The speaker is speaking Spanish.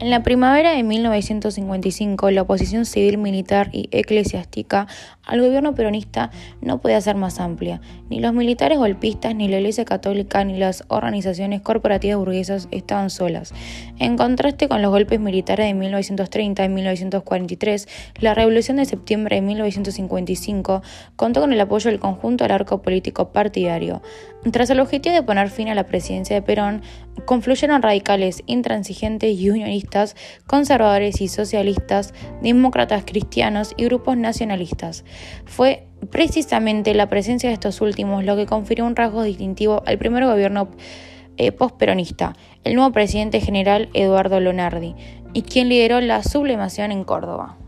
En la primavera de 1955, la oposición civil, militar y eclesiástica al gobierno peronista no podía ser más amplia. Ni los militares golpistas, ni la Iglesia Católica, ni las organizaciones corporativas burguesas estaban solas. En contraste con los golpes militares de 1930 y 1943, la Revolución de septiembre de 1955 contó con el apoyo del conjunto del arco político partidario. Tras el objetivo de poner fin a la presidencia de Perón, confluyeron radicales, intransigentes y unionistas, conservadores y socialistas, demócratas cristianos y grupos nacionalistas. Fue precisamente la presencia de estos últimos lo que confirió un rasgo distintivo al primer gobierno eh, postperonista, el nuevo presidente general Eduardo Lonardi, y quien lideró la sublimación en Córdoba.